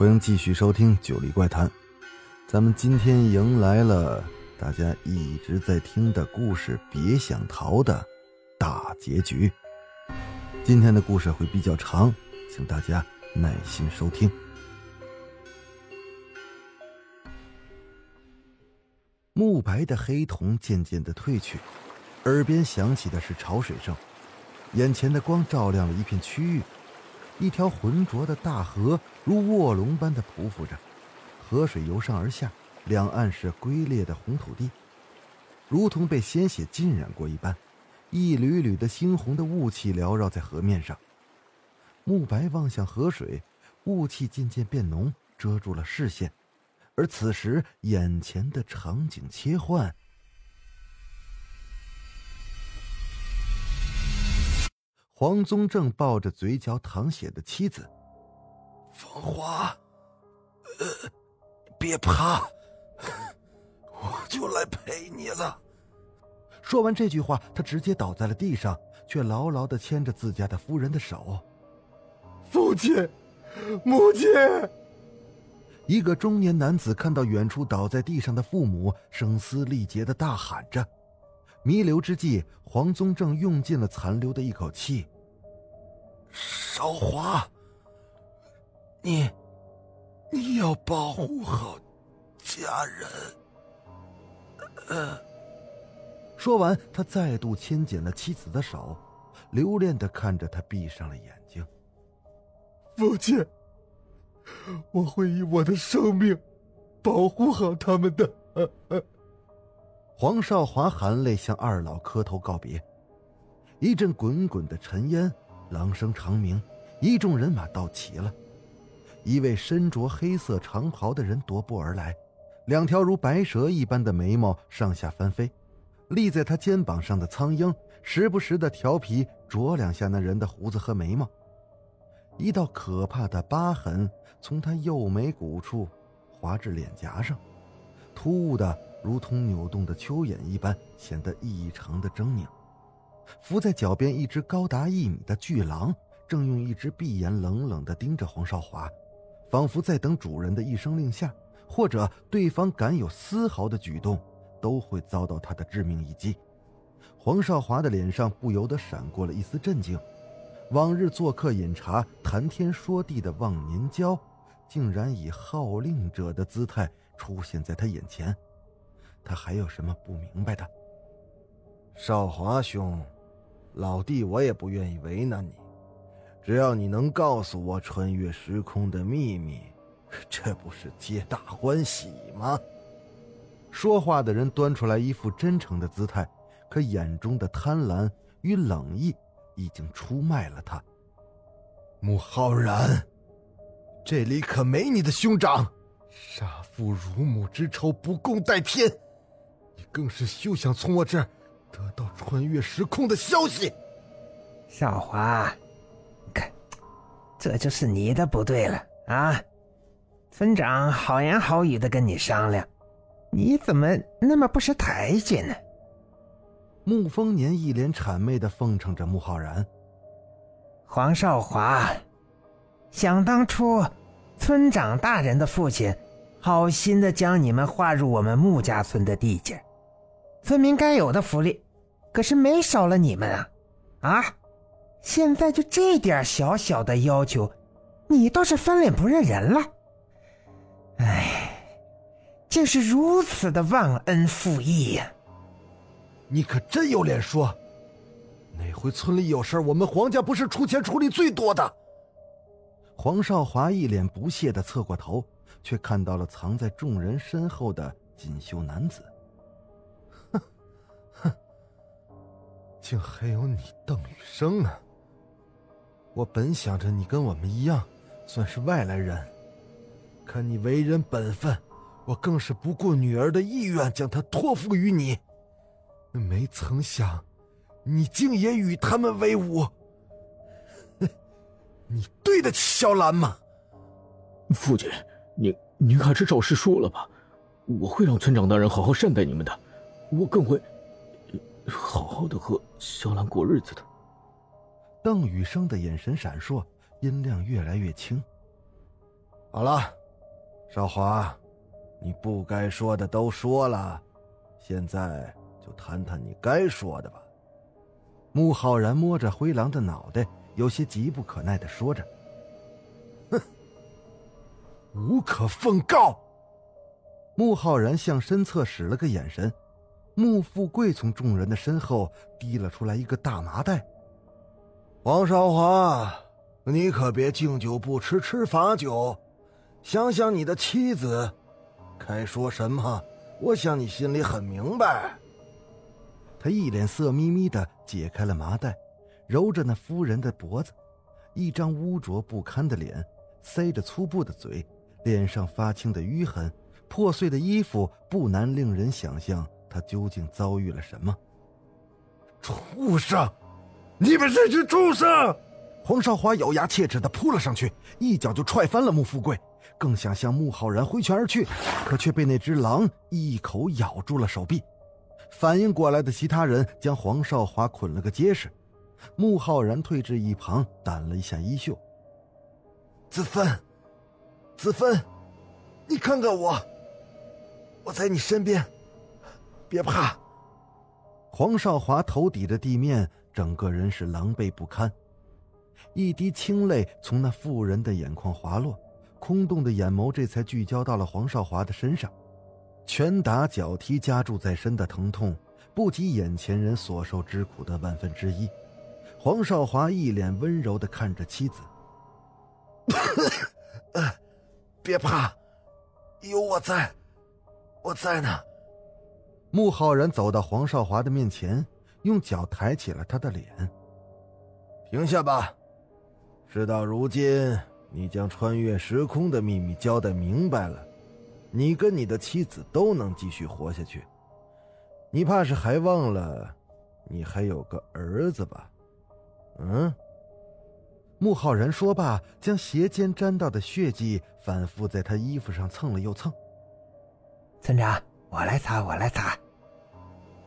欢迎继续收听《九黎怪谈》。咱们今天迎来了大家一直在听的故事《别想逃》的大结局。今天的故事会比较长，请大家耐心收听。慕白的黑瞳渐渐的褪去，耳边响起的是潮水声，眼前的光照亮了一片区域。一条浑浊的大河如卧龙般的匍匐着，河水由上而下，两岸是龟裂的红土地，如同被鲜血浸染过一般。一缕缕的猩红的雾气缭绕在河面上。慕白望向河水，雾气渐渐变浓，遮住了视线。而此时，眼前的场景切换。黄宗正抱着嘴角淌血的妻子，芳华，呃，别怕，我就来陪你了。说完这句话，他直接倒在了地上，却牢牢的牵着自家的夫人的手。父亲，母亲！一个中年男子看到远处倒在地上的父母，声嘶力竭的大喊着。弥留之际，黄宗正用尽了残留的一口气。少华，你，你要保护好家人。呃，说完，他再度牵紧了妻子的手，留恋的看着他，闭上了眼睛。父亲，我会以我的生命保护好他们的。黄少华含泪向二老磕头告别，一阵滚滚的尘烟，狼声长鸣，一众人马到齐了。一位身着黑色长袍的人踱步而来，两条如白蛇一般的眉毛上下翻飞，立在他肩膀上的苍鹰时不时的调皮啄两下那人的胡子和眉毛，一道可怕的疤痕从他右眉骨处划至脸颊上，突兀的。如同扭动的蚯蚓一般，显得异常的狰狞。伏在脚边一只高达一米的巨狼，正用一只闭眼冷冷地盯着黄少华，仿佛在等主人的一声令下，或者对方敢有丝毫的举动，都会遭到他的致命一击。黄少华的脸上不由得闪过了一丝震惊，往日做客饮茶、谈天说地的忘年交，竟然以号令者的姿态出现在他眼前。他还有什么不明白的？少华兄，老弟，我也不愿意为难你，只要你能告诉我穿越时空的秘密，这不是皆大欢喜吗？说话的人端出来一副真诚的姿态，可眼中的贪婪与冷意已经出卖了他。穆浩然，这里可没你的兄长，杀父辱母之仇不共戴天。更是休想从我这儿得到穿越时空的消息。少华，看，这就是你的不对了啊！村长好言好语的跟你商量，你怎么那么不识抬举呢？穆丰年一脸谄媚的奉承着穆浩然。黄少华，想当初，村长大人的父亲好心的将你们划入我们穆家村的地界。村民该有的福利，可是没少了你们啊！啊，现在就这点小小的要求，你倒是翻脸不认人了。哎，竟是如此的忘恩负义呀！你可真有脸说！哪回村里有事我们黄家不是出钱出力最多的？黄少华一脸不屑的侧过头，却看到了藏在众人身后的锦绣男子。竟还有你邓雨生啊！我本想着你跟我们一样，算是外来人，看你为人本分，我更是不顾女儿的意愿，将她托付于你。没曾想，你竟也与他们为伍。你对得起萧兰吗？父亲，您您还是照实说了吧。我会让村长大人好好善待你们的，我更会好好的和肖兰过日子的。邓雨生的眼神闪烁，音量越来越轻。好了，少华，你不该说的都说了，现在就谈谈你该说的吧。穆浩然摸着灰狼的脑袋，有些急不可耐的说着：“哼，无可奉告。”穆浩然向身侧使了个眼神，穆富贵从众人的身后提了出来一个大麻袋。王少华，你可别敬酒不吃吃罚酒，想想你的妻子，该说什么？我想你心里很明白。他一脸色眯眯的解开了麻袋，揉着那夫人的脖子，一张污浊不堪的脸，塞着粗布的嘴，脸上发青的淤痕，破碎的衣服，不难令人想象他究竟遭遇了什么。畜生！你们这群畜生！黄少华咬牙切齿的扑了上去，一脚就踹翻了穆富贵，更想向穆浩然挥拳而去，可却被那只狼一口咬住了手臂。反应过来的其他人将黄少华捆了个结实，穆浩然退至一旁，掸了一下衣袖。子芬，子芬，你看看我，我在你身边，别怕。黄少华头抵着地面。整个人是狼狈不堪，一滴清泪从那妇人的眼眶滑落，空洞的眼眸这才聚焦到了黄少华的身上。拳打脚踢加注在身的疼痛，不及眼前人所受之苦的万分之一。黄少华一脸温柔的看着妻子：“别怕，有我在，我在呢。”穆浩然走到黄少华的面前。用脚抬起了他的脸。停下吧！事到如今，你将穿越时空的秘密交代明白了，你跟你的妻子都能继续活下去。你怕是还忘了，你还有个儿子吧？嗯。穆浩然说罢，将鞋尖沾到的血迹反复在他衣服上蹭了又蹭。村长，我来擦，我来擦。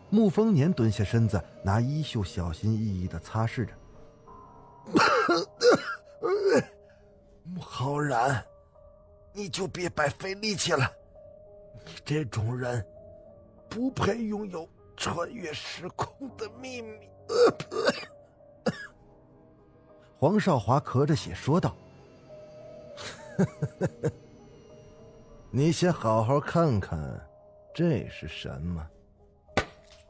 穆丰年蹲下身子，拿衣袖小心翼翼的擦拭着。穆浩然，你就别白费力气了，你这种人不配拥有穿越时空的秘密。黄少华咳着血说道：“ 你先好好看看，这是什么？”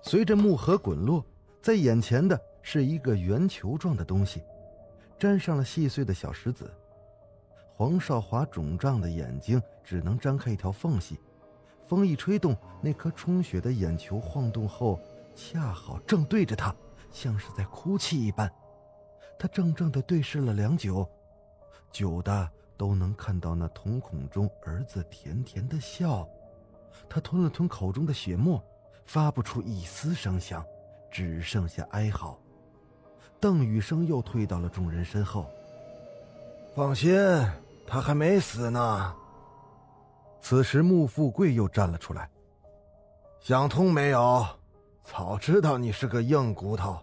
随着木盒滚落，在眼前的是一个圆球状的东西，沾上了细碎的小石子。黄少华肿胀的眼睛只能张开一条缝隙，风一吹动，那颗充血的眼球晃动后，恰好正对着他，像是在哭泣一般。他怔怔地对视了良久，久的都能看到那瞳孔中儿子甜甜的笑。他吞了吞口中的血沫。发不出一丝声响，只剩下哀嚎。邓雨生又退到了众人身后。放心，他还没死呢。此时，穆富贵又站了出来。想通没有？早知道你是个硬骨头，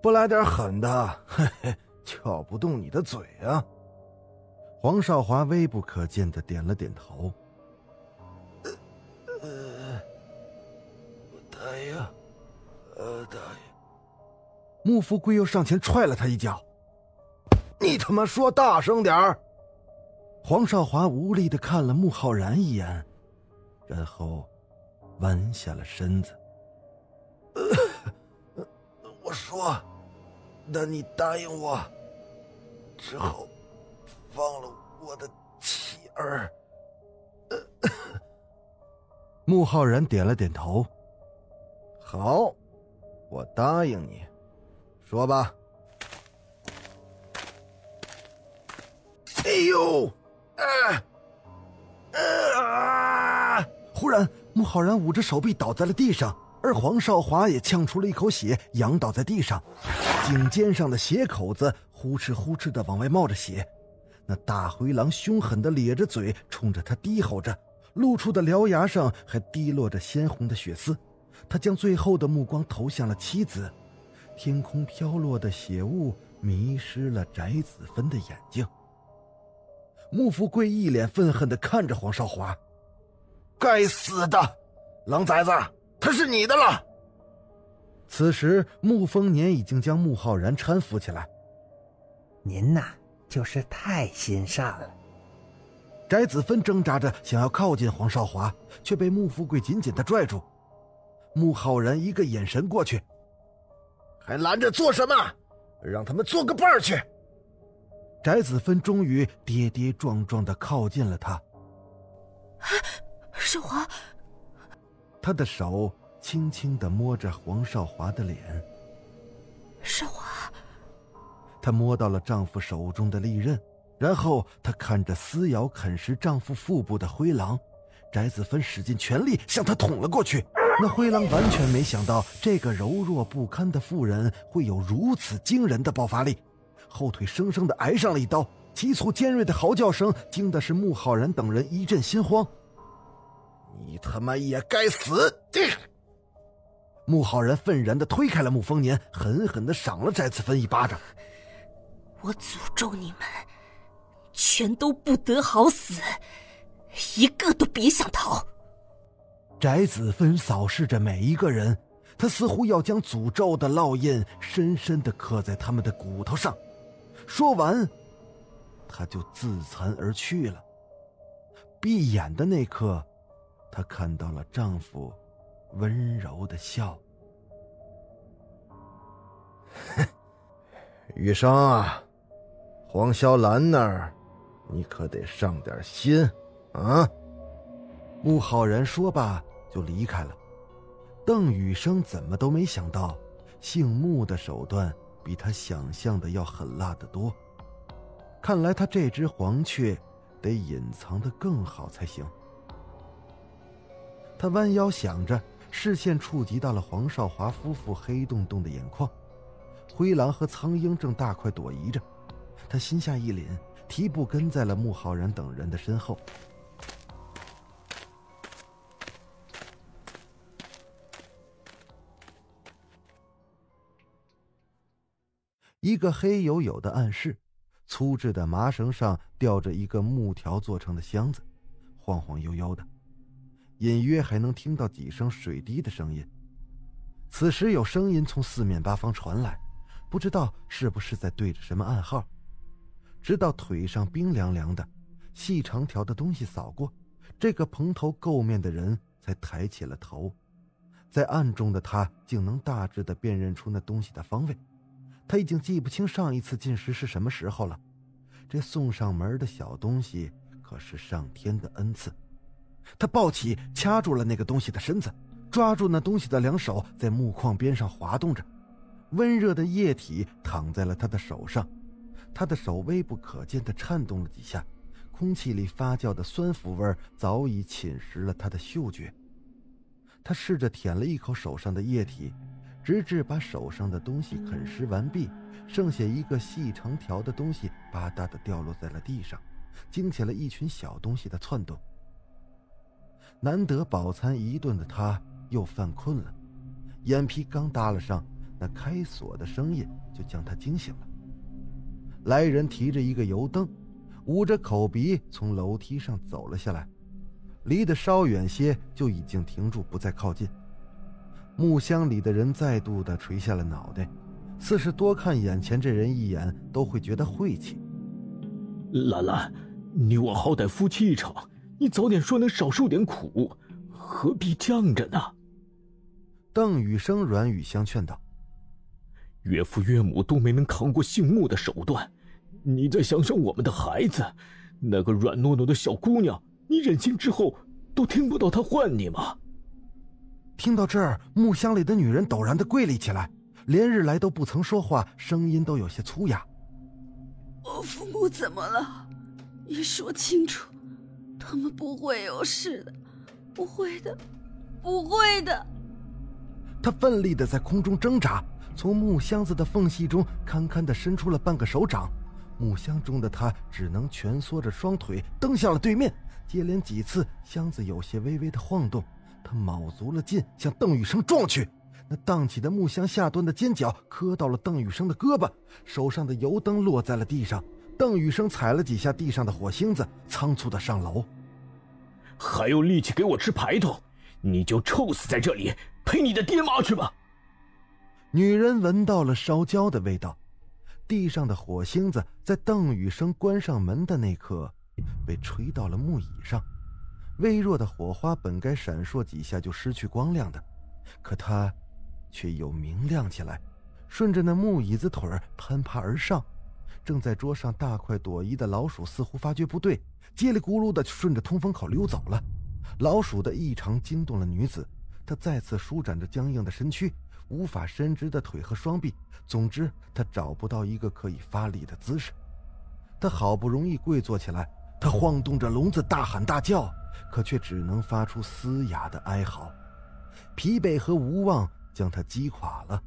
不来点狠的，嘿嘿，撬不动你的嘴啊！黄少华微不可见的点了点头。大爷，穆富贵又上前踹了他一脚。你他妈说大声点儿！黄少华无力的看了穆浩然一眼，然后弯下了身子。我说，那你答应我，之后放了我的妻儿。穆浩然点了点头。好。我答应你，说吧。哎呦，哎！忽然，穆浩然捂着手臂倒在了地上，而黄少华也呛出了一口血，仰倒在地上，颈肩上的血口子呼哧呼哧的往外冒着血。那大灰狼凶狠的咧着嘴，冲着他低吼着，露出的獠牙上还滴落着鲜红的血丝。他将最后的目光投向了妻子，天空飘落的血雾迷失了翟子芬的眼睛。穆富贵一脸愤恨的看着黄少华：“该死的，狼崽子，他是你的了。”此时，穆丰年已经将穆浩然搀扶起来。您呐，就是太心善了。翟子芬挣扎着想要靠近黄少华，却被穆富贵紧紧的拽住。穆浩然一个眼神过去，还拦着做什么？让他们做个伴儿去。翟子芬终于跌跌撞撞的靠近了他。少华，他的手轻轻的摸着黄少华的脸。少华，她摸到了丈夫手中的利刃，然后她看着撕咬啃食丈夫腹部的灰狼，翟子芬使尽全力向他捅了过去。那灰狼完全没想到，这个柔弱不堪的妇人会有如此惊人的爆发力，后腿生生的挨上了一刀，急促尖锐的嚎叫声惊的是穆浩然等人一阵心慌。你他妈也该死！穆浩然愤然的推开了穆丰年，狠狠的赏了翟子芬一巴掌。我诅咒你们，全都不得好死，一个都别想逃。翟子芬扫视着每一个人，他似乎要将诅咒的烙印深深的刻在他们的骨头上。说完，他就自残而去了。闭眼的那刻，她看到了丈夫温柔的笑。雨生啊，黄潇兰那儿，你可得上点心啊！穆浩然说罢。就离开了。邓雨生怎么都没想到，姓穆的手段比他想象的要狠辣得多。看来他这只黄雀得隐藏的更好才行。他弯腰想着，视线触及到了黄少华夫妇黑洞洞的眼眶，灰狼和苍鹰正大快朵颐着。他心下一凛，提步跟在了穆浩然等人的身后。一个黑黝黝的暗室，粗制的麻绳上吊着一个木条做成的箱子，晃晃悠悠的，隐约还能听到几声水滴的声音。此时有声音从四面八方传来，不知道是不是在对着什么暗号。直到腿上冰凉凉的，细长条的东西扫过，这个蓬头垢面的人才抬起了头，在暗中的他竟能大致的辨认出那东西的方位。他已经记不清上一次进食是什么时候了。这送上门的小东西可是上天的恩赐。他抱起，掐住了那个东西的身子，抓住那东西的两手在木框边上滑动着，温热的液体淌在了他的手上。他的手微不可见的颤动了几下，空气里发酵的酸腐味早已侵蚀了他的嗅觉。他试着舔了一口手上的液体。直至把手上的东西啃食完毕，剩下一个细长条的东西吧嗒的掉落在了地上，惊起了一群小东西的窜动。难得饱餐一顿的他又犯困了，眼皮刚耷拉上，那开锁的声音就将他惊醒了。来人提着一个油灯，捂着口鼻从楼梯上走了下来，离得稍远些就已经停住，不再靠近。木箱里的人再度的垂下了脑袋，似是多看眼前这人一眼都会觉得晦气。兰兰，你我好歹夫妻一场，你早点说能少受点苦，何必犟着呢？邓雨生软语相劝道：“岳父岳母都没能扛过姓穆的手段，你再想想我们的孩子，那个软糯糯的小姑娘，你忍心之后都听不到她唤你吗？”听到这儿，木箱里的女人陡然的跪立起来，连日来都不曾说话，声音都有些粗哑。我父母怎么了？你说清楚，他们不会有事的。不会的，不会的。他奋力的在空中挣扎，从木箱子的缝隙中堪堪的伸出了半个手掌。木箱中的他只能蜷缩着双腿蹬向了对面。接连几次，箱子有些微微的晃动，他卯足了劲向邓雨生撞去。那荡起的木箱下端的尖角磕到了邓雨生的胳膊，手上的油灯落在了地上。邓雨生踩了几下地上的火星子，仓促的上楼。还有力气给我吃排头，你就臭死在这里，陪你的爹妈去吧。女人闻到了烧焦的味道，地上的火星子在邓雨生关上门的那刻，被吹到了木椅上。微弱的火花本该闪烁几下就失去光亮的，可它。却又明亮起来，顺着那木椅子腿攀爬而上。正在桌上大快朵颐的老鼠似乎发觉不对，叽里咕噜的顺着通风口溜走了。老鼠的异常惊动了女子，她再次舒展着僵硬的身躯，无法伸直的腿和双臂。总之，她找不到一个可以发力的姿势。她好不容易跪坐起来，他晃动着笼子大喊大叫，可却只能发出嘶哑的哀嚎。疲惫和无望。将他击垮了，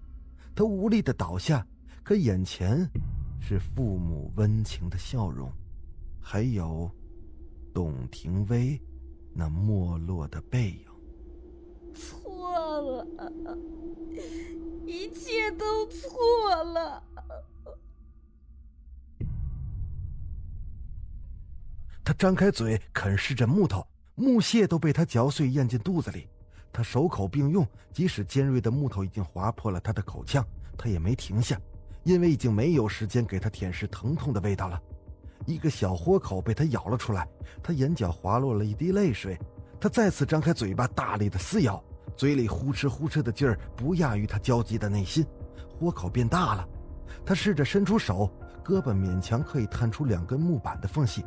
他无力的倒下，可眼前是父母温情的笑容，还有董庭薇那没落的背影。错了，一切都错了。他张开嘴啃噬着木头，木屑都被他嚼碎咽进肚子里。他手口并用，即使尖锐的木头已经划破了他的口腔，他也没停下，因为已经没有时间给他舔舐疼痛的味道了。一个小豁口被他咬了出来，他眼角滑落了一滴泪水。他再次张开嘴巴，大力的撕咬，嘴里呼哧呼哧的劲儿不亚于他焦急的内心。豁口变大了，他试着伸出手，胳膊勉强可以探出两根木板的缝隙，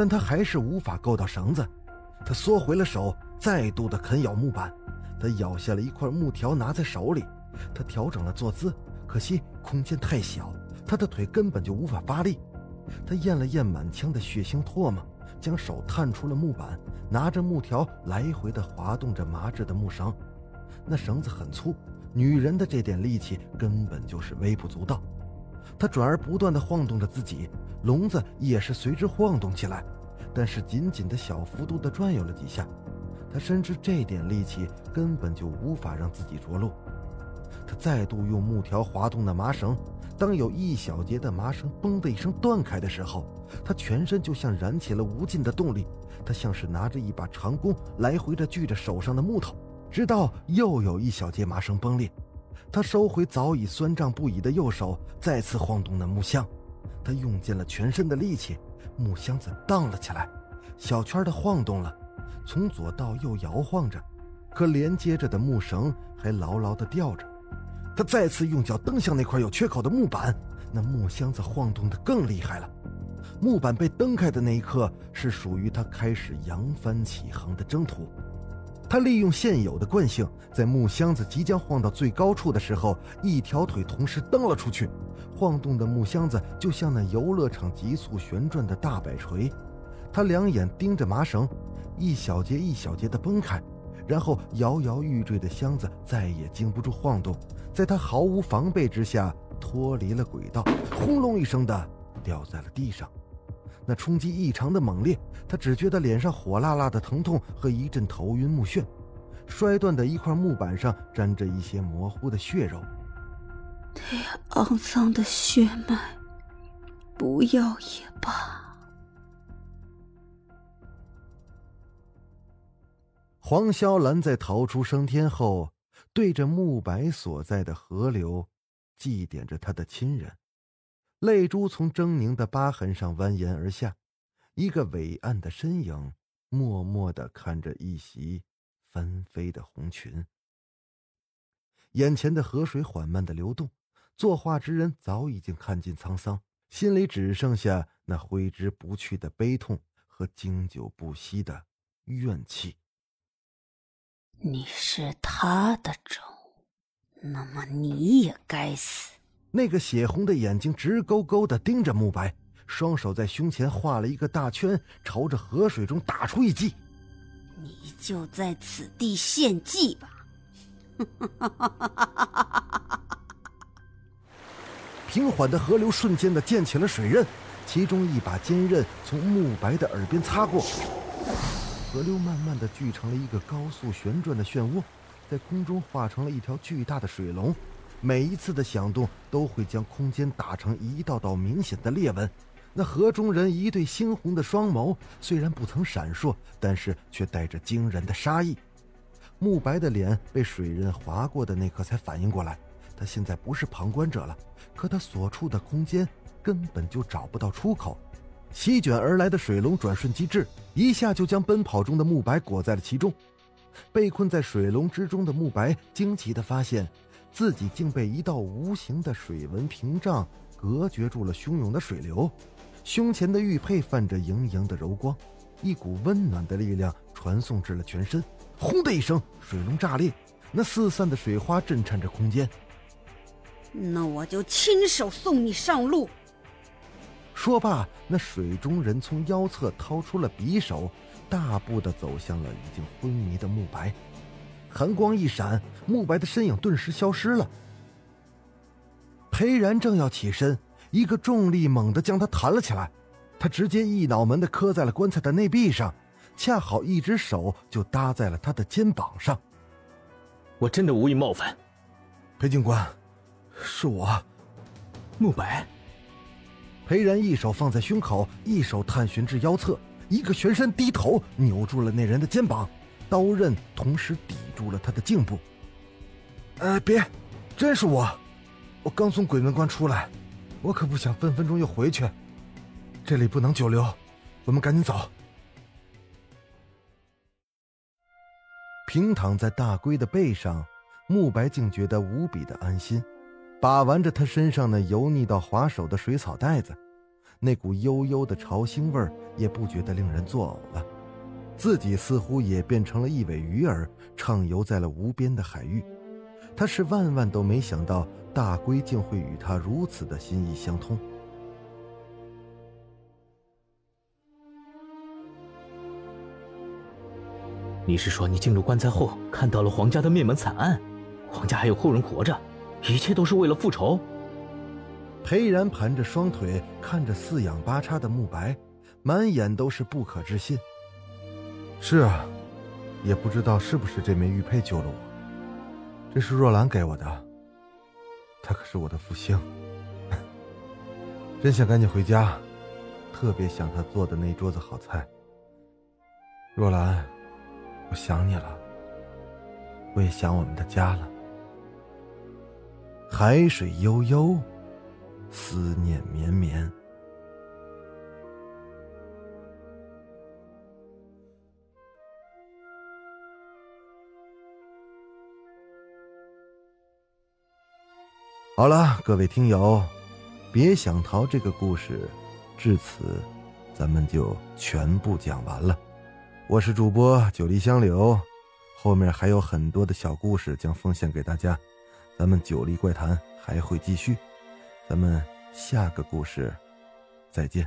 但他还是无法够到绳子。他缩回了手，再度的啃咬木板。他咬下了一块木条，拿在手里。他调整了坐姿，可惜空间太小，他的腿根本就无法发力。他咽了咽满腔的血腥唾沫，将手探出了木板，拿着木条来回的滑动着麻质的木绳。那绳子很粗，女人的这点力气根本就是微不足道。他转而不断的晃动着自己，笼子也是随之晃动起来。但是紧紧的小幅度的转悠了几下，他深知这点力气根本就无法让自己着陆。他再度用木条滑动那麻绳，当有一小节的麻绳“嘣”的一声断开的时候，他全身就像燃起了无尽的动力。他像是拿着一把长弓，来回的锯着手上的木头，直到又有一小节麻绳崩裂。他收回早已酸胀不已的右手，再次晃动那木箱。他用尽了全身的力气。木箱子荡了起来，小圈的晃动了，从左到右摇晃着，可连接着的木绳还牢牢的吊着。他再次用脚蹬向那块有缺口的木板，那木箱子晃动的更厉害了。木板被蹬开的那一刻，是属于他开始扬帆起航的征途。他利用现有的惯性，在木箱子即将晃到最高处的时候，一条腿同时蹬了出去。晃动的木箱子就像那游乐场急速旋转的大摆锤。他两眼盯着麻绳，一小节一小节的崩开，然后摇摇欲坠的箱子再也经不住晃动，在他毫无防备之下脱离了轨道，轰隆一声的掉在了地上。那冲击异常的猛烈，他只觉得脸上火辣辣的疼痛和一阵头晕目眩。摔断的一块木板上沾着一些模糊的血肉。那肮脏的血脉，不要也罢。黄潇兰在逃出升天后，对着慕白所在的河流，祭奠着他的亲人。泪珠从狰狞的疤痕上蜿蜒而下，一个伟岸的身影默默的看着一袭纷飞的红裙。眼前的河水缓慢的流动，作画之人早已经看尽沧桑，心里只剩下那挥之不去的悲痛和经久不息的怨气。你是他的种，那么你也该死。那个血红的眼睛直勾勾的盯着慕白，双手在胸前画了一个大圈，朝着河水中打出一击。你就在此地献祭吧！平缓的河流瞬间的溅起了水刃，其中一把尖刃从慕白的耳边擦过，河流慢慢的聚成了一个高速旋转的漩涡，在空中化成了一条巨大的水龙，每一次的响动都会将空间打成一道道明显的裂纹。那河中人一对猩红的双眸虽然不曾闪烁，但是却带着惊人的杀意。慕白的脸被水刃划过的那刻才反应过来，他现在不是旁观者了，可他所处的空间根本就找不到出口。席卷而来的水龙转瞬即至，一下就将奔跑中的慕白裹在了其中。被困在水龙之中的慕白惊奇地发现，自己竟被一道无形的水纹屏障隔绝住了汹涌的水流。胸前的玉佩泛着莹莹的柔光，一股温暖的力量传送至了全身。轰的一声，水龙炸裂，那四散的水花震颤着空间。那我就亲手送你上路。说罢，那水中人从腰侧掏出了匕首，大步的走向了已经昏迷的慕白。寒光一闪，慕白的身影顿时消失了。裴然正要起身。一个重力猛地将他弹了起来，他直接一脑门的磕在了棺材的内壁上，恰好一只手就搭在了他的肩膀上。我真的无意冒犯，裴警官，是我，慕白。裴然一手放在胸口，一手探寻至腰侧，一个旋身低头扭住了那人的肩膀，刀刃同时抵住了他的颈部。呃，别，真是我，我刚从鬼门关出来。我可不想分分钟又回去，这里不能久留，我们赶紧走。平躺在大龟的背上，慕白竟觉得无比的安心，把玩着他身上那油腻到滑手的水草袋子，那股悠悠的潮腥味儿也不觉得令人作呕了。自己似乎也变成了一尾鱼儿，畅游在了无边的海域。他是万万都没想到。大龟竟会与他如此的心意相通。你是说，你进入棺材后看到了皇家的灭门惨案？皇家还有后人活着，一切都是为了复仇？裴然盘着双腿，看着四仰八叉的慕白，满眼都是不可置信。是啊，也不知道是不是这枚玉佩救了我。这是若兰给我的。她可是我的福星，真想赶紧回家，特别想她做的那桌子好菜。若兰，我想你了，我也想我们的家了。海水悠悠，思念绵绵。好了，各位听友，别想逃这个故事，至此，咱们就全部讲完了。我是主播九黎香柳，后面还有很多的小故事将奉献给大家。咱们九黎怪谈还会继续，咱们下个故事再见。